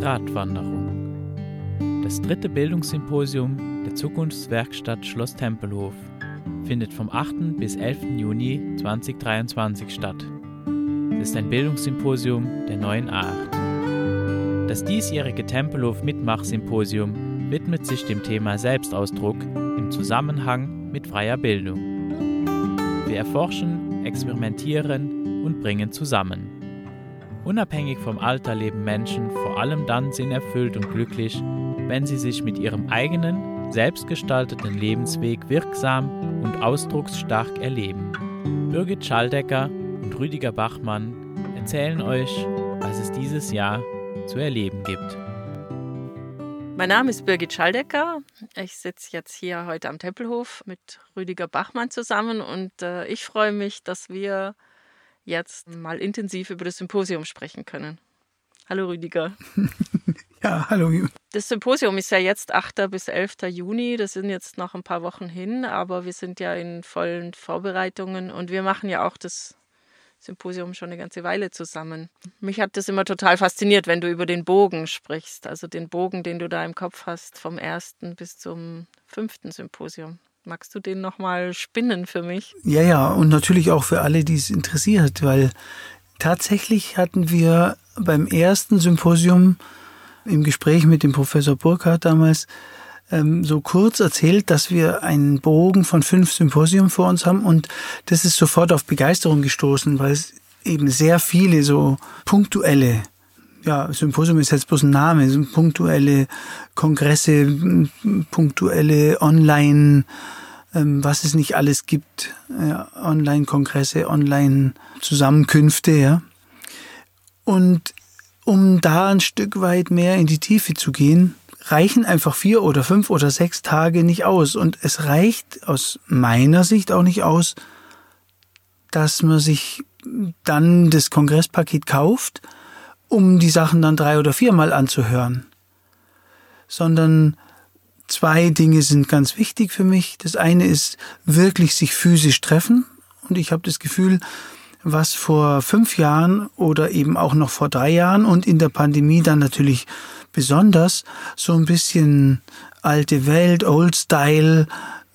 Gratwanderung. Das dritte Bildungssymposium der Zukunftswerkstatt Schloss Tempelhof findet vom 8. bis 11. Juni 2023 statt. Es ist ein Bildungssymposium der neuen Art. Das diesjährige Tempelhof Mitmachsymposium widmet sich dem Thema Selbstausdruck im Zusammenhang mit freier Bildung. Wir erforschen, experimentieren und bringen zusammen. Unabhängig vom Alter leben Menschen vor allem dann sinnerfüllt und glücklich, wenn sie sich mit ihrem eigenen, selbstgestalteten Lebensweg wirksam und ausdrucksstark erleben. Birgit Schaldecker und Rüdiger Bachmann erzählen euch, was es dieses Jahr zu erleben gibt. Mein Name ist Birgit Schaldecker. Ich sitze jetzt hier heute am Tempelhof mit Rüdiger Bachmann zusammen und äh, ich freue mich, dass wir jetzt mal intensiv über das Symposium sprechen können. Hallo Rüdiger. ja, hallo. Das Symposium ist ja jetzt 8. bis 11. Juni. Das sind jetzt noch ein paar Wochen hin, aber wir sind ja in vollen Vorbereitungen und wir machen ja auch das Symposium schon eine ganze Weile zusammen. Mich hat das immer total fasziniert, wenn du über den Bogen sprichst, also den Bogen, den du da im Kopf hast, vom ersten bis zum fünften Symposium. Magst du den nochmal spinnen für mich? Ja, ja, und natürlich auch für alle, die es interessiert, weil tatsächlich hatten wir beim ersten Symposium im Gespräch mit dem Professor Burkhardt damals ähm, so kurz erzählt, dass wir einen Bogen von fünf Symposien vor uns haben und das ist sofort auf Begeisterung gestoßen, weil es eben sehr viele so punktuelle ja, Symposium ist jetzt bloß ein Name, so punktuelle Kongresse, punktuelle Online, ähm, was es nicht alles gibt, äh, Online-Kongresse, Online-Zusammenkünfte, ja. Und um da ein Stück weit mehr in die Tiefe zu gehen, reichen einfach vier oder fünf oder sechs Tage nicht aus. Und es reicht aus meiner Sicht auch nicht aus, dass man sich dann das Kongresspaket kauft um die Sachen dann drei oder viermal anzuhören, sondern zwei Dinge sind ganz wichtig für mich. Das eine ist wirklich sich physisch treffen und ich habe das Gefühl, was vor fünf Jahren oder eben auch noch vor drei Jahren und in der Pandemie dann natürlich besonders so ein bisschen alte Welt, Old Style,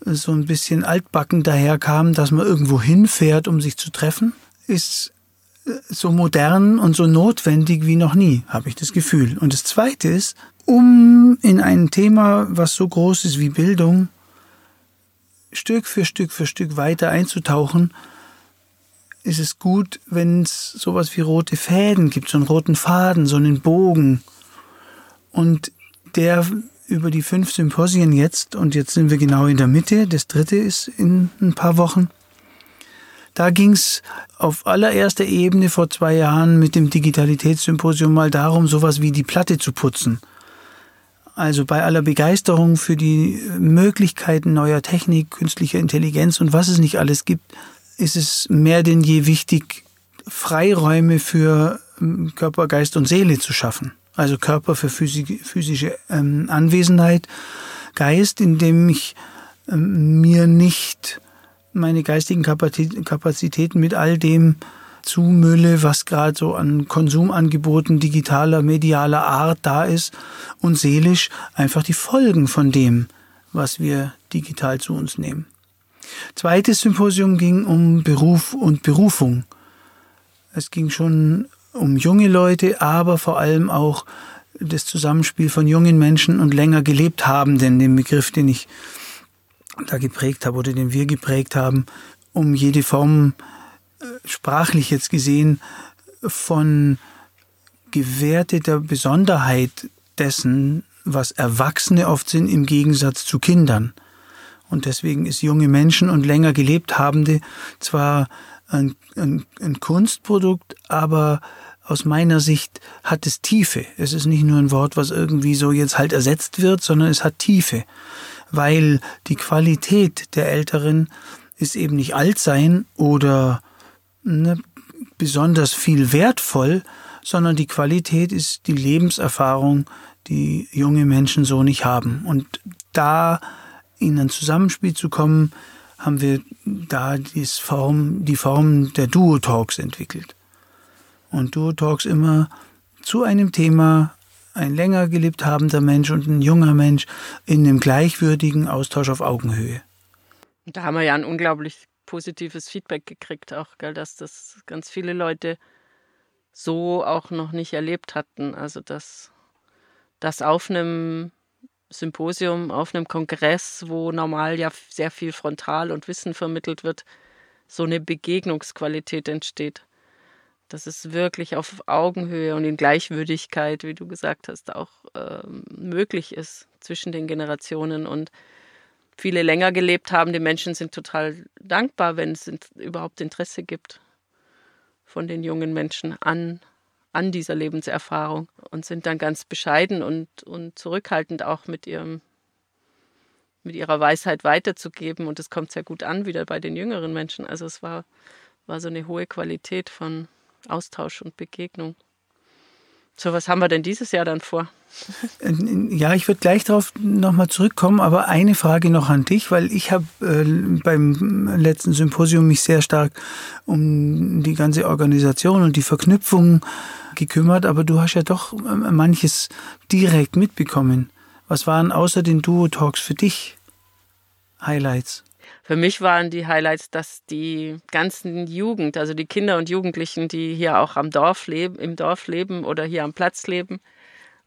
so ein bisschen altbacken daherkam, dass man irgendwo hinfährt, um sich zu treffen, ist so modern und so notwendig wie noch nie, habe ich das Gefühl. Und das Zweite ist, um in ein Thema, was so groß ist wie Bildung, Stück für Stück für Stück weiter einzutauchen, ist es gut, wenn es sowas wie rote Fäden gibt, so einen roten Faden, so einen Bogen. Und der über die fünf Symposien jetzt, und jetzt sind wir genau in der Mitte, das dritte ist in ein paar Wochen, da ging es auf allererster Ebene vor zwei Jahren mit dem Digitalitätssymposium mal darum, sowas wie die Platte zu putzen. Also bei aller Begeisterung für die Möglichkeiten neuer Technik, künstlicher Intelligenz und was es nicht alles gibt, ist es mehr denn je wichtig, Freiräume für ähm, Körper, Geist und Seele zu schaffen. Also Körper für physische ähm, Anwesenheit, Geist, indem ich ähm, mir nicht meine geistigen Kapazitäten mit all dem zumülle, was gerade so an Konsumangeboten digitaler, medialer Art da ist und seelisch einfach die Folgen von dem, was wir digital zu uns nehmen. Zweites Symposium ging um Beruf und Berufung. Es ging schon um junge Leute, aber vor allem auch das Zusammenspiel von jungen Menschen und länger gelebt haben, denn den Begriff, den ich da geprägt habe oder den wir geprägt haben, um jede Form äh, sprachlich jetzt gesehen von gewerteter Besonderheit dessen, was Erwachsene oft sind im Gegensatz zu Kindern. Und deswegen ist junge Menschen und länger gelebt Habende zwar ein, ein, ein Kunstprodukt, aber aus meiner Sicht hat es Tiefe. Es ist nicht nur ein Wort, was irgendwie so jetzt halt ersetzt wird, sondern es hat Tiefe weil die Qualität der Älteren ist eben nicht alt sein oder ne, besonders viel wertvoll, sondern die Qualität ist die Lebenserfahrung, die junge Menschen so nicht haben. Und da in ein Zusammenspiel zu kommen, haben wir da Form, die Form der Duo-Talks entwickelt. Und Duo-Talks immer zu einem Thema ein länger gelebt habender Mensch und ein junger Mensch in einem gleichwürdigen Austausch auf Augenhöhe. Da haben wir ja ein unglaublich positives Feedback gekriegt, auch, gell, dass das ganz viele Leute so auch noch nicht erlebt hatten. Also dass das auf einem Symposium, auf einem Kongress, wo normal ja sehr viel frontal und Wissen vermittelt wird, so eine Begegnungsqualität entsteht. Dass es wirklich auf Augenhöhe und in Gleichwürdigkeit, wie du gesagt hast, auch äh, möglich ist zwischen den Generationen und viele länger gelebt haben. Die Menschen sind total dankbar, wenn es überhaupt Interesse gibt von den jungen Menschen an, an dieser Lebenserfahrung und sind dann ganz bescheiden und, und zurückhaltend auch mit ihrem mit ihrer Weisheit weiterzugeben und es kommt sehr gut an wieder bei den jüngeren Menschen. Also es war, war so eine hohe Qualität von Austausch und Begegnung. So, was haben wir denn dieses Jahr dann vor? Ja, ich würde gleich darauf nochmal zurückkommen, aber eine Frage noch an dich, weil ich habe äh, beim letzten Symposium mich sehr stark um die ganze Organisation und die Verknüpfung gekümmert, aber du hast ja doch äh, manches direkt mitbekommen. Was waren außer den Duo-Talks für dich Highlights? Für mich waren die Highlights, dass die ganzen Jugend, also die Kinder und Jugendlichen, die hier auch am Dorf leben, im Dorf leben oder hier am Platz leben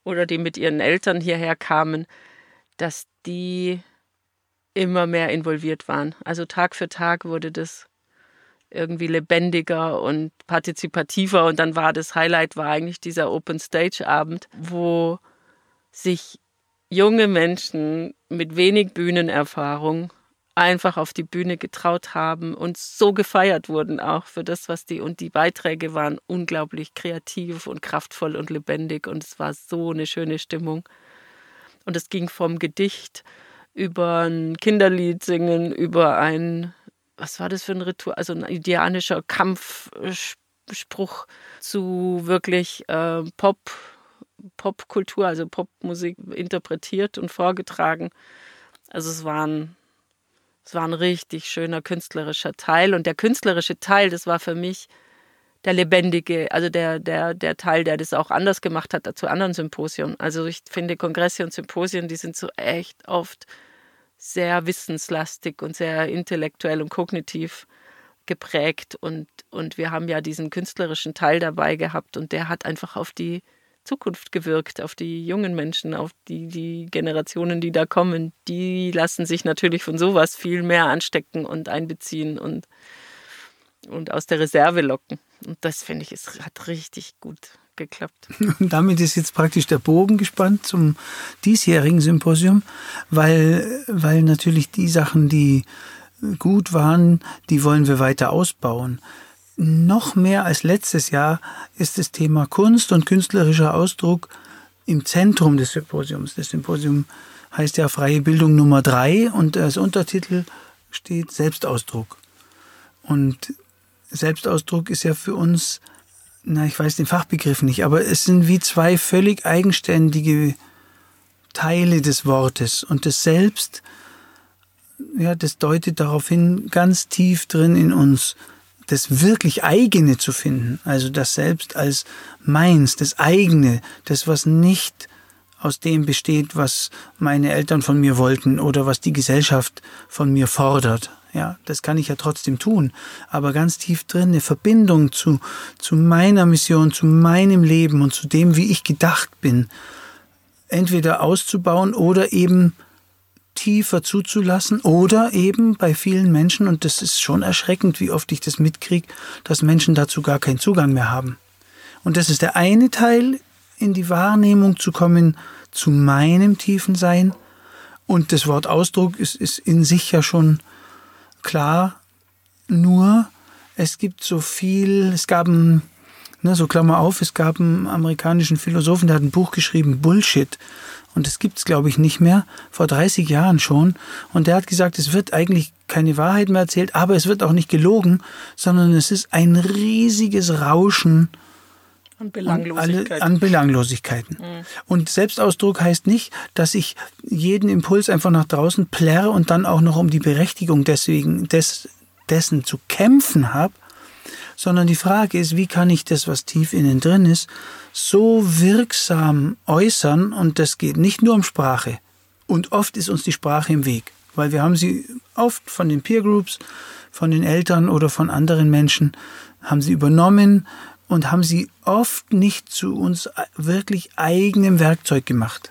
oder die mit ihren Eltern hierher kamen, dass die immer mehr involviert waren. Also Tag für Tag wurde das irgendwie lebendiger und partizipativer und dann war das Highlight war eigentlich dieser Open Stage Abend, wo sich junge Menschen mit wenig Bühnenerfahrung einfach auf die Bühne getraut haben und so gefeiert wurden auch für das, was die und die Beiträge waren unglaublich kreativ und kraftvoll und lebendig und es war so eine schöne Stimmung. Und es ging vom Gedicht über ein Kinderlied singen, über ein, was war das für ein Ritual, also ein indianischer Kampfspruch zu wirklich äh, Pop, Popkultur, also Popmusik interpretiert und vorgetragen. Also es waren es war ein richtig schöner künstlerischer Teil. Und der künstlerische Teil, das war für mich der lebendige, also der, der, der Teil, der das auch anders gemacht hat zu anderen Symposien. Also ich finde Kongresse und Symposien, die sind so echt oft sehr wissenslastig und sehr intellektuell und kognitiv geprägt. Und, und wir haben ja diesen künstlerischen Teil dabei gehabt und der hat einfach auf die Zukunft gewirkt, auf die jungen Menschen, auf die, die Generationen, die da kommen. Die lassen sich natürlich von sowas viel mehr anstecken und einbeziehen und, und aus der Reserve locken. Und das finde ich, es hat richtig gut geklappt. Und damit ist jetzt praktisch der Bogen gespannt zum diesjährigen Symposium, weil, weil natürlich die Sachen, die gut waren, die wollen wir weiter ausbauen noch mehr als letztes Jahr ist das Thema Kunst und künstlerischer Ausdruck im Zentrum des Symposiums. Das Symposium heißt ja Freie Bildung Nummer drei und als Untertitel steht Selbstausdruck. Und Selbstausdruck ist ja für uns, na, ich weiß den Fachbegriff nicht, aber es sind wie zwei völlig eigenständige Teile des Wortes. Und das Selbst, ja, das deutet darauf hin, ganz tief drin in uns das wirklich eigene zu finden, also das Selbst als meins, das eigene, das, was nicht aus dem besteht, was meine Eltern von mir wollten oder was die Gesellschaft von mir fordert. Ja, das kann ich ja trotzdem tun. Aber ganz tief drin eine Verbindung zu, zu meiner Mission, zu meinem Leben und zu dem, wie ich gedacht bin, entweder auszubauen oder eben tiefer zuzulassen oder eben bei vielen Menschen, und das ist schon erschreckend, wie oft ich das mitkriege, dass Menschen dazu gar keinen Zugang mehr haben. Und das ist der eine Teil, in die Wahrnehmung zu kommen zu meinem tiefen Sein. Und das Wort Ausdruck ist, ist in sich ja schon klar. Nur es gibt so viel, es gab ein, ne, so Klammer auf, es gab einen amerikanischen Philosophen, der hat ein Buch geschrieben, Bullshit und das gibt es, glaube ich, nicht mehr, vor 30 Jahren schon. Und der hat gesagt, es wird eigentlich keine Wahrheit mehr erzählt, aber es wird auch nicht gelogen, sondern es ist ein riesiges Rauschen an Belanglosigkeiten. Alle, an Belanglosigkeiten. Mhm. Und Selbstausdruck heißt nicht, dass ich jeden Impuls einfach nach draußen plärre und dann auch noch um die Berechtigung deswegen des, dessen zu kämpfen habe, sondern die Frage ist, wie kann ich das, was tief innen drin ist, so wirksam äußern und das geht nicht nur um Sprache. Und oft ist uns die Sprache im Weg, weil wir haben sie oft von den Peer Groups, von den Eltern oder von anderen Menschen, haben sie übernommen und haben sie oft nicht zu uns wirklich eigenem Werkzeug gemacht.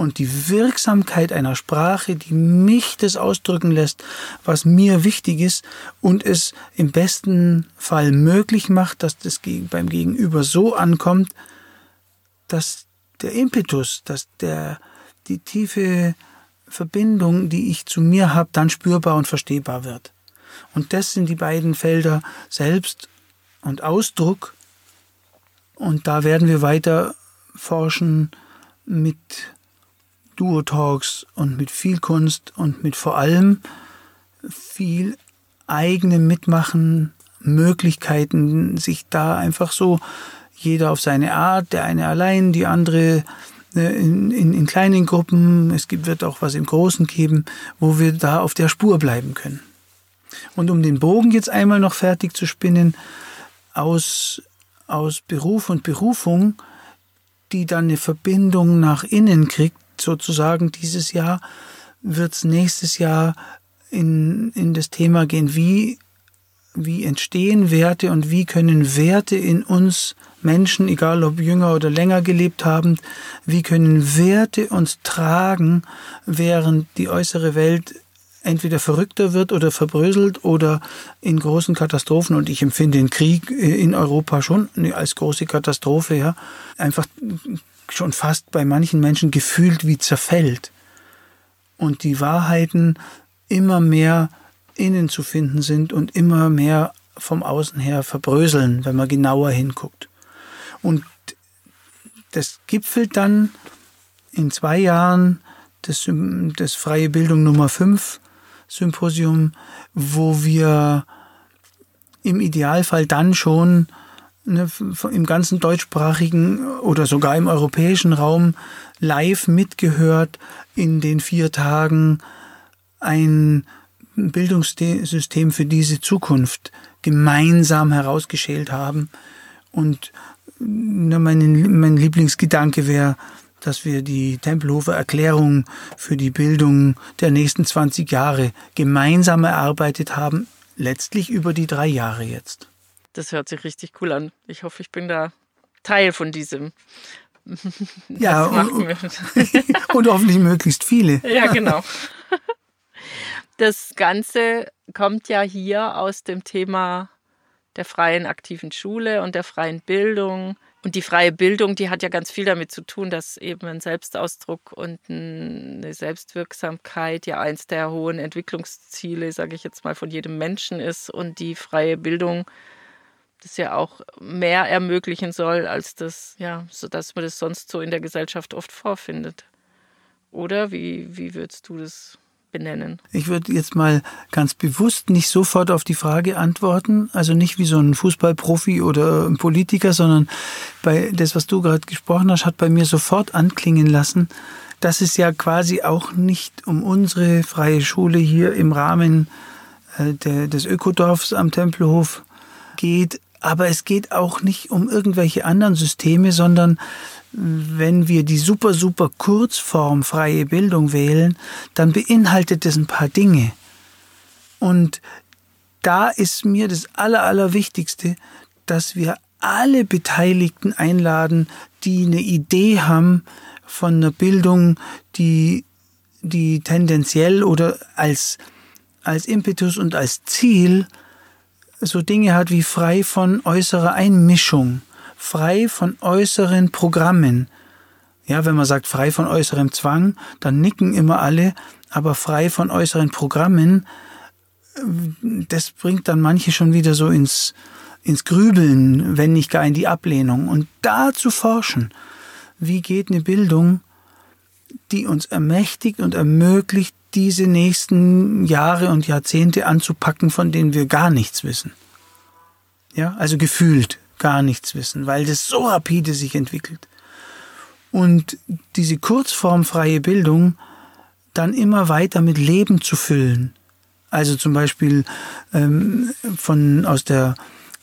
Und die Wirksamkeit einer Sprache, die mich das ausdrücken lässt, was mir wichtig ist und es im besten Fall möglich macht, dass das beim Gegenüber so ankommt, dass der Impetus, dass der, die tiefe Verbindung, die ich zu mir habe, dann spürbar und verstehbar wird. Und das sind die beiden Felder Selbst und Ausdruck. Und da werden wir weiter forschen mit Duo-Talks und mit viel Kunst und mit vor allem viel eigenem Mitmachen, Möglichkeiten, sich da einfach so jeder auf seine Art, der eine allein, die andere äh, in, in, in kleinen Gruppen, es gibt, wird auch was im Großen geben, wo wir da auf der Spur bleiben können. Und um den Bogen jetzt einmal noch fertig zu spinnen, aus, aus Beruf und Berufung, die dann eine Verbindung nach innen kriegt, sozusagen dieses Jahr, wird es nächstes Jahr in, in das Thema gehen, wie, wie entstehen Werte und wie können Werte in uns Menschen, egal ob jünger oder länger gelebt haben, wie können Werte uns tragen, während die äußere Welt entweder verrückter wird oder verbröselt oder in großen Katastrophen und ich empfinde den Krieg äh, in Europa schon als große Katastrophe, ja, einfach schon fast bei manchen Menschen gefühlt wie zerfällt und die Wahrheiten immer mehr innen zu finden sind und immer mehr vom Außen her verbröseln, wenn man genauer hinguckt. Und das gipfelt dann in zwei Jahren das, das Freie Bildung Nummer 5 Symposium, wo wir im Idealfall dann schon ne, im ganzen deutschsprachigen oder sogar im europäischen Raum live mitgehört in den vier Tagen ein Bildungssystem für diese Zukunft gemeinsam herausgeschält haben. Und ne, mein, mein Lieblingsgedanke wäre, dass wir die Tempelhofer Erklärung für die Bildung der nächsten 20 Jahre gemeinsam erarbeitet haben, letztlich über die drei Jahre jetzt. Das hört sich richtig cool an. Ich hoffe, ich bin da Teil von diesem. ja, und, und hoffentlich möglichst viele. Ja, genau. Das Ganze kommt ja hier aus dem Thema der freien aktiven Schule und der freien Bildung und die freie Bildung, die hat ja ganz viel damit zu tun, dass eben ein Selbstausdruck und eine Selbstwirksamkeit ja eins der hohen Entwicklungsziele, sage ich jetzt mal, von jedem Menschen ist. Und die freie Bildung das ja auch mehr ermöglichen soll, als das, ja, so dass man das sonst so in der Gesellschaft oft vorfindet. Oder wie, wie würdest du das benennen? Ich würde jetzt mal ganz bewusst nicht sofort auf die Frage antworten, also nicht wie so ein Fußballprofi oder ein Politiker, sondern bei das, was du gerade gesprochen hast, hat bei mir sofort anklingen lassen, dass es ja quasi auch nicht um unsere freie Schule hier im Rahmen äh, des Ökodorfs am Tempelhof geht, aber es geht auch nicht um irgendwelche anderen Systeme, sondern wenn wir die super, super Kurzform freie Bildung wählen, dann beinhaltet das ein paar Dinge. Und da ist mir das Aller, Allerwichtigste, dass wir alle Beteiligten einladen, die eine Idee haben von einer Bildung, die, die tendenziell oder als, als Impetus und als Ziel so Dinge hat wie frei von äußerer Einmischung frei von äußeren Programmen. Ja, wenn man sagt frei von äußerem Zwang, dann nicken immer alle, aber frei von äußeren Programmen, das bringt dann manche schon wieder so ins, ins Grübeln, wenn nicht gar in die Ablehnung. Und da zu forschen, wie geht eine Bildung, die uns ermächtigt und ermöglicht, diese nächsten Jahre und Jahrzehnte anzupacken, von denen wir gar nichts wissen. Ja, also gefühlt gar nichts wissen, weil das so rapide sich entwickelt. Und diese kurzformfreie Bildung dann immer weiter mit Leben zu füllen. Also zum Beispiel ähm, von, aus der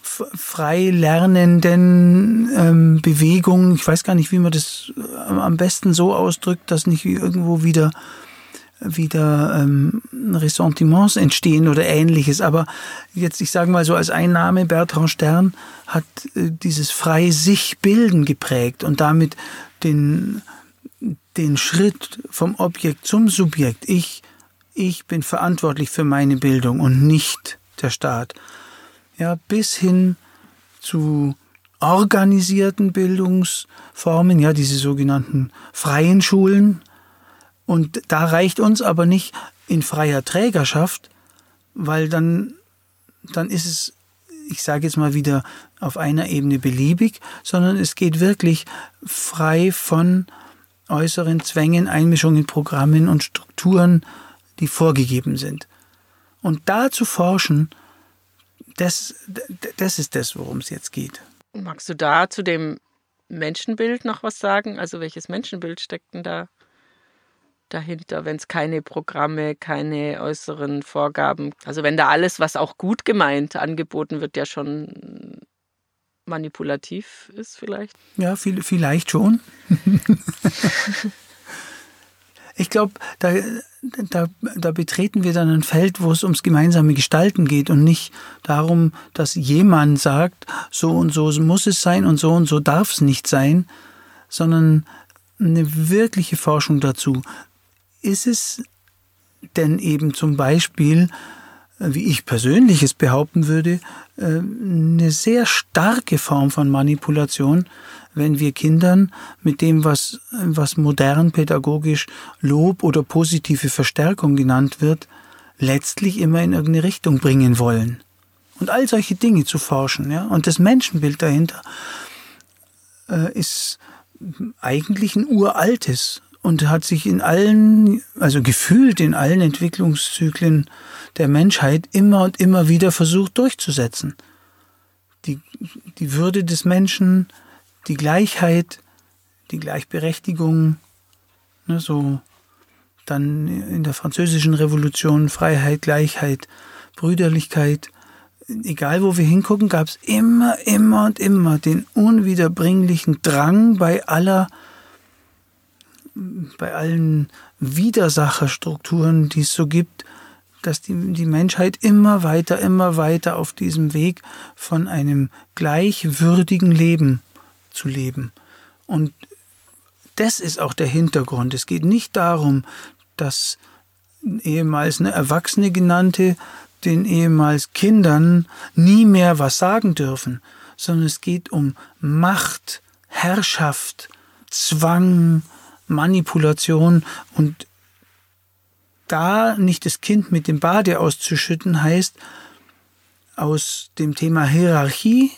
frei lernenden ähm, Bewegung. Ich weiß gar nicht, wie man das äh, am besten so ausdrückt, dass nicht irgendwo wieder wieder ähm, Ressentiments entstehen oder ähnliches. Aber jetzt, ich sage mal so als Einnahme, Bertrand Stern hat äh, dieses frei sich bilden geprägt und damit den, den Schritt vom Objekt zum Subjekt. Ich, ich bin verantwortlich für meine Bildung und nicht der Staat. Ja, bis hin zu organisierten Bildungsformen, ja, diese sogenannten freien Schulen, und da reicht uns aber nicht in freier Trägerschaft, weil dann, dann ist es, ich sage jetzt mal wieder, auf einer Ebene beliebig, sondern es geht wirklich frei von äußeren Zwängen, Einmischungen, Programmen und Strukturen, die vorgegeben sind. Und da zu forschen, das, das ist das, worum es jetzt geht. Magst du da zu dem Menschenbild noch was sagen? Also welches Menschenbild steckt denn da dahinter, wenn es keine Programme, keine äußeren Vorgaben, also wenn da alles, was auch gut gemeint angeboten wird, ja schon manipulativ ist vielleicht? Ja, viel, vielleicht schon. ich glaube, da, da, da betreten wir dann ein Feld, wo es ums gemeinsame Gestalten geht und nicht darum, dass jemand sagt, so und so muss es sein und so und so darf es nicht sein, sondern eine wirkliche Forschung dazu ist es denn eben zum Beispiel, äh, wie ich persönlich es behaupten würde, äh, eine sehr starke Form von Manipulation, wenn wir Kindern mit dem, was, was modern pädagogisch Lob oder positive Verstärkung genannt wird, letztlich immer in irgendeine Richtung bringen wollen. Und all solche Dinge zu forschen, ja. Und das Menschenbild dahinter äh, ist eigentlich ein uraltes und hat sich in allen, also gefühlt in allen Entwicklungszyklen der Menschheit immer und immer wieder versucht durchzusetzen. Die, die Würde des Menschen, die Gleichheit, die Gleichberechtigung, ne, so dann in der französischen Revolution Freiheit, Gleichheit, Brüderlichkeit. Egal wo wir hingucken, gab es immer, immer und immer den unwiederbringlichen Drang bei aller bei allen Widersacherstrukturen, die es so gibt, dass die, die Menschheit immer weiter, immer weiter auf diesem Weg von einem gleichwürdigen Leben zu leben. Und das ist auch der Hintergrund. Es geht nicht darum, dass ehemals eine Erwachsene genannte den ehemals Kindern nie mehr was sagen dürfen, sondern es geht um Macht, Herrschaft, Zwang, Manipulation und da nicht das Kind mit dem Bade auszuschütten, heißt aus dem Thema Hierarchie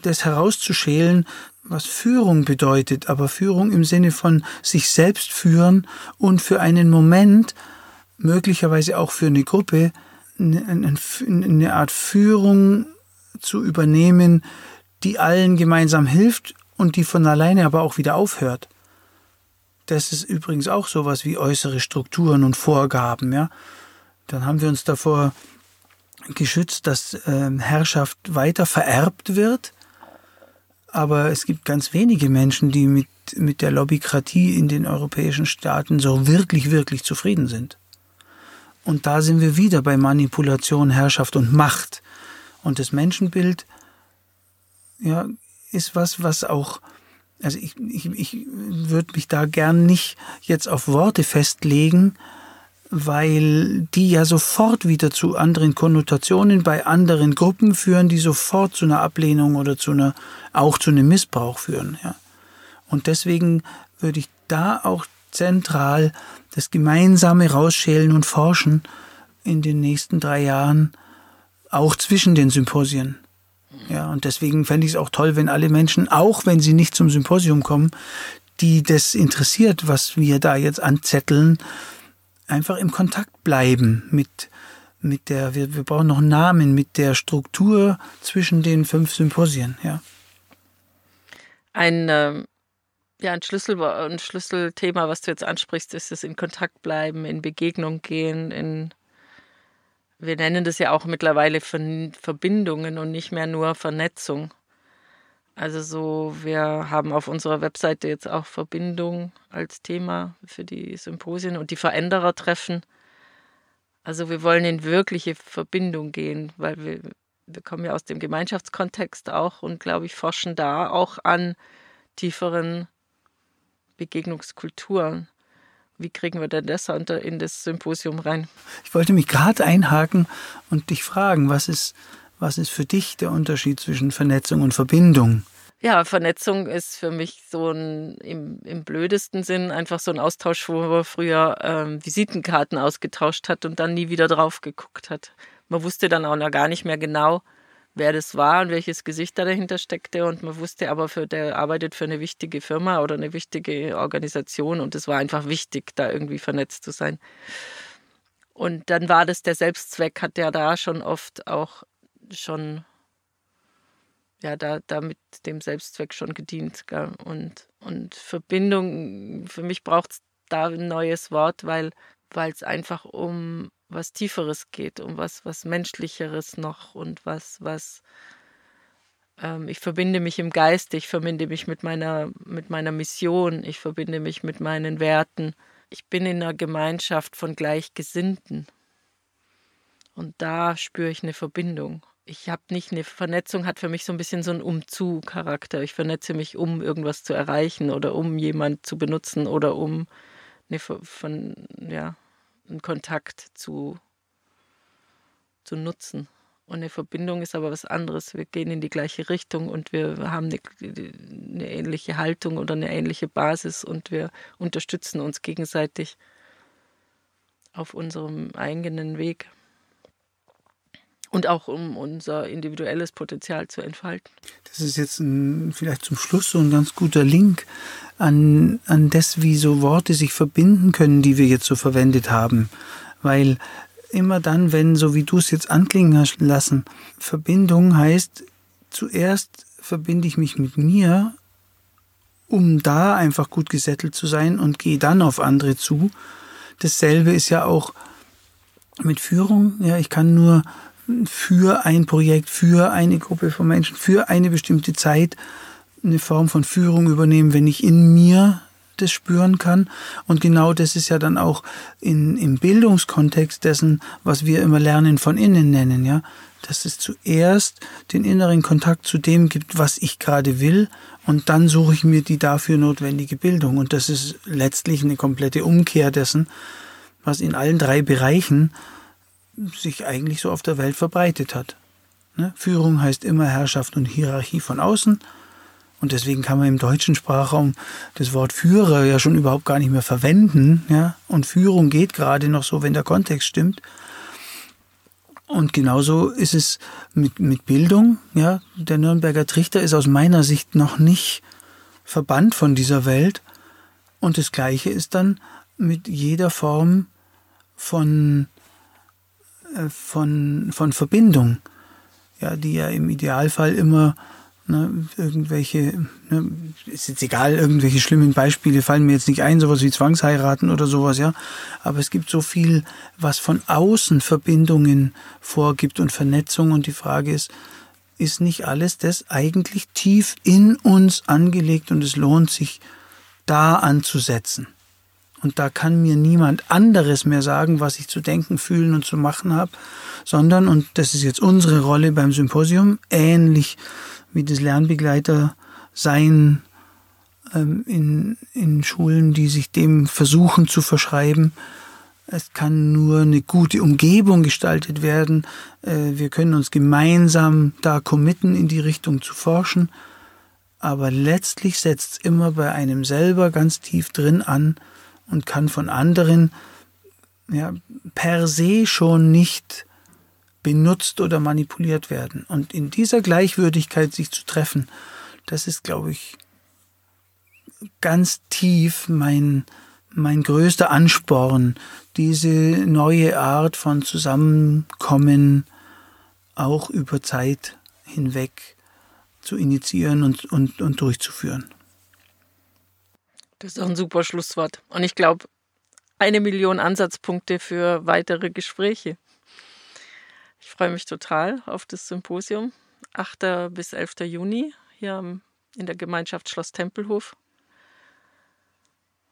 das herauszuschälen, was Führung bedeutet, aber Führung im Sinne von sich selbst führen und für einen Moment, möglicherweise auch für eine Gruppe, eine Art Führung zu übernehmen, die allen gemeinsam hilft und die von alleine aber auch wieder aufhört. Das ist übrigens auch sowas wie äußere Strukturen und Vorgaben, ja. Dann haben wir uns davor geschützt, dass äh, Herrschaft weiter vererbt wird. Aber es gibt ganz wenige Menschen, die mit, mit der Lobbykratie in den europäischen Staaten so wirklich, wirklich zufrieden sind. Und da sind wir wieder bei Manipulation, Herrschaft und Macht. Und das Menschenbild ja, ist was, was auch also ich, ich, ich würde mich da gern nicht jetzt auf Worte festlegen, weil die ja sofort wieder zu anderen Konnotationen bei anderen Gruppen führen, die sofort zu einer Ablehnung oder zu einer, auch zu einem Missbrauch führen. Ja. Und deswegen würde ich da auch zentral das Gemeinsame rausschälen und forschen in den nächsten drei Jahren, auch zwischen den Symposien. Ja, und deswegen fände ich es auch toll, wenn alle Menschen, auch wenn sie nicht zum Symposium kommen, die das interessiert, was wir da jetzt anzetteln, einfach im Kontakt bleiben mit, mit der, wir, wir brauchen noch einen Namen, mit der Struktur zwischen den fünf Symposien, ja. Ein, äh, ja, ein, Schlüssel, ein Schlüsselthema, was du jetzt ansprichst, ist das in Kontakt bleiben, in Begegnung gehen, in Wir nennen das ja auch mittlerweile Verbindungen und nicht mehr nur Vernetzung. Also so, wir haben auf unserer Webseite jetzt auch Verbindung als Thema für die Symposien und die Veränderertreffen. Also wir wollen in wirkliche Verbindung gehen, weil wir, wir kommen ja aus dem Gemeinschaftskontext auch und glaube ich forschen da auch an tieferen Begegnungskulturen. Wie kriegen wir denn das in das Symposium rein? Ich wollte mich gerade einhaken und dich fragen, was ist was ist für dich der Unterschied zwischen Vernetzung und Verbindung? Ja, Vernetzung ist für mich so ein im, im blödesten Sinn einfach so ein Austausch, wo man früher ähm, Visitenkarten ausgetauscht hat und dann nie wieder drauf geguckt hat. Man wusste dann auch noch gar nicht mehr genau, wer das war und welches Gesicht da dahinter steckte. Und man wusste aber, für, der arbeitet für eine wichtige Firma oder eine wichtige Organisation und es war einfach wichtig, da irgendwie vernetzt zu sein. Und dann war das der Selbstzweck, hat ja da schon oft auch schon ja, da, da mit dem Selbstzweck schon gedient. Gell? Und, und Verbindung, für mich braucht es da ein neues Wort, weil es einfach um was Tieferes geht, um was, was Menschlicheres noch und was, was ähm, ich verbinde mich im Geiste, ich verbinde mich mit meiner, mit meiner Mission, ich verbinde mich mit meinen Werten. Ich bin in einer Gemeinschaft von Gleichgesinnten. Und da spüre ich eine Verbindung ich habe nicht eine Vernetzung, hat für mich so ein bisschen so einen Umzu-Charakter. Ich vernetze mich, um irgendwas zu erreichen oder um jemand zu benutzen oder um eine, von, ja, einen Kontakt zu, zu nutzen. Und eine Verbindung ist aber was anderes. Wir gehen in die gleiche Richtung und wir haben eine, eine ähnliche Haltung oder eine ähnliche Basis und wir unterstützen uns gegenseitig auf unserem eigenen Weg und auch um unser individuelles Potenzial zu entfalten. Das ist jetzt ein, vielleicht zum Schluss so ein ganz guter Link an, an das, wie so Worte sich verbinden können, die wir jetzt so verwendet haben. Weil immer dann, wenn, so wie du es jetzt anklingen hast lassen, Verbindung heißt, zuerst verbinde ich mich mit mir, um da einfach gut gesettelt zu sein und gehe dann auf andere zu. Dasselbe ist ja auch mit Führung. Ja, ich kann nur für ein Projekt, für eine Gruppe von Menschen, für eine bestimmte Zeit eine Form von Führung übernehmen, wenn ich in mir das spüren kann. Und genau das ist ja dann auch in, im Bildungskontext dessen, was wir immer Lernen von innen nennen, ja. Dass es zuerst den inneren Kontakt zu dem gibt, was ich gerade will, und dann suche ich mir die dafür notwendige Bildung. Und das ist letztlich eine komplette Umkehr dessen, was in allen drei Bereichen sich eigentlich so auf der Welt verbreitet hat. Ne? Führung heißt immer Herrschaft und Hierarchie von außen. Und deswegen kann man im deutschen Sprachraum das Wort Führer ja schon überhaupt gar nicht mehr verwenden. Ja? Und Führung geht gerade noch so, wenn der Kontext stimmt. Und genauso ist es mit, mit Bildung. Ja? Der Nürnberger Trichter ist aus meiner Sicht noch nicht verbannt von dieser Welt. Und das Gleiche ist dann mit jeder Form von von, von Verbindung, ja, die ja im Idealfall immer ne, irgendwelche, ne, ist jetzt egal, irgendwelche schlimmen Beispiele fallen mir jetzt nicht ein, sowas wie Zwangsheiraten oder sowas, ja, aber es gibt so viel, was von außen Verbindungen vorgibt und Vernetzung. Und die Frage ist, ist nicht alles das eigentlich tief in uns angelegt und es lohnt sich, da anzusetzen. Und da kann mir niemand anderes mehr sagen, was ich zu denken, fühlen und zu machen habe, sondern, und das ist jetzt unsere Rolle beim Symposium, ähnlich wie das Lernbegleiter sein ähm, in, in Schulen, die sich dem versuchen zu verschreiben. Es kann nur eine gute Umgebung gestaltet werden. Äh, wir können uns gemeinsam da committen, in die Richtung zu forschen. Aber letztlich setzt es immer bei einem selber ganz tief drin an, und kann von anderen ja, per se schon nicht benutzt oder manipuliert werden. Und in dieser Gleichwürdigkeit sich zu treffen, das ist, glaube ich, ganz tief mein, mein größter Ansporn, diese neue Art von Zusammenkommen auch über Zeit hinweg zu initiieren und, und, und durchzuführen. Das ist auch ein super Schlusswort. Und ich glaube, eine Million Ansatzpunkte für weitere Gespräche. Ich freue mich total auf das Symposium. 8. bis 11. Juni hier in der Gemeinschaft Schloss Tempelhof.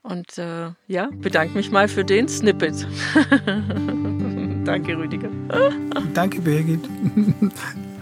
Und äh, ja, bedanke mich mal für den Snippet. Danke, Rüdiger. Danke, Birgit.